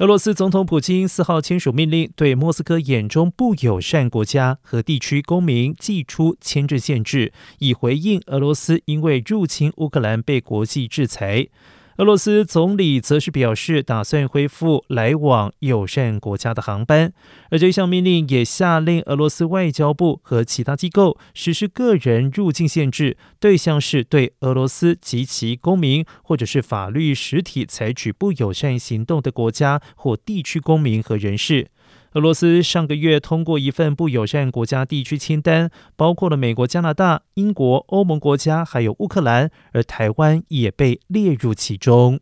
俄罗斯总统普京四号签署命令，对莫斯科眼中不友善国家和地区公民寄出签证限制，以回应俄罗斯因为入侵乌克兰被国际制裁。俄罗斯总理则是表示，打算恢复来往友善国家的航班，而这项命令也下令俄罗斯外交部和其他机构实施个人入境限制，对象是对俄罗斯及其公民或者是法律实体采取不友善行动的国家或地区公民和人士。俄罗斯上个月通过一份不友善国家地区清单，包括了美国、加拿大、英国、欧盟国家，还有乌克兰，而台湾也被列入其中。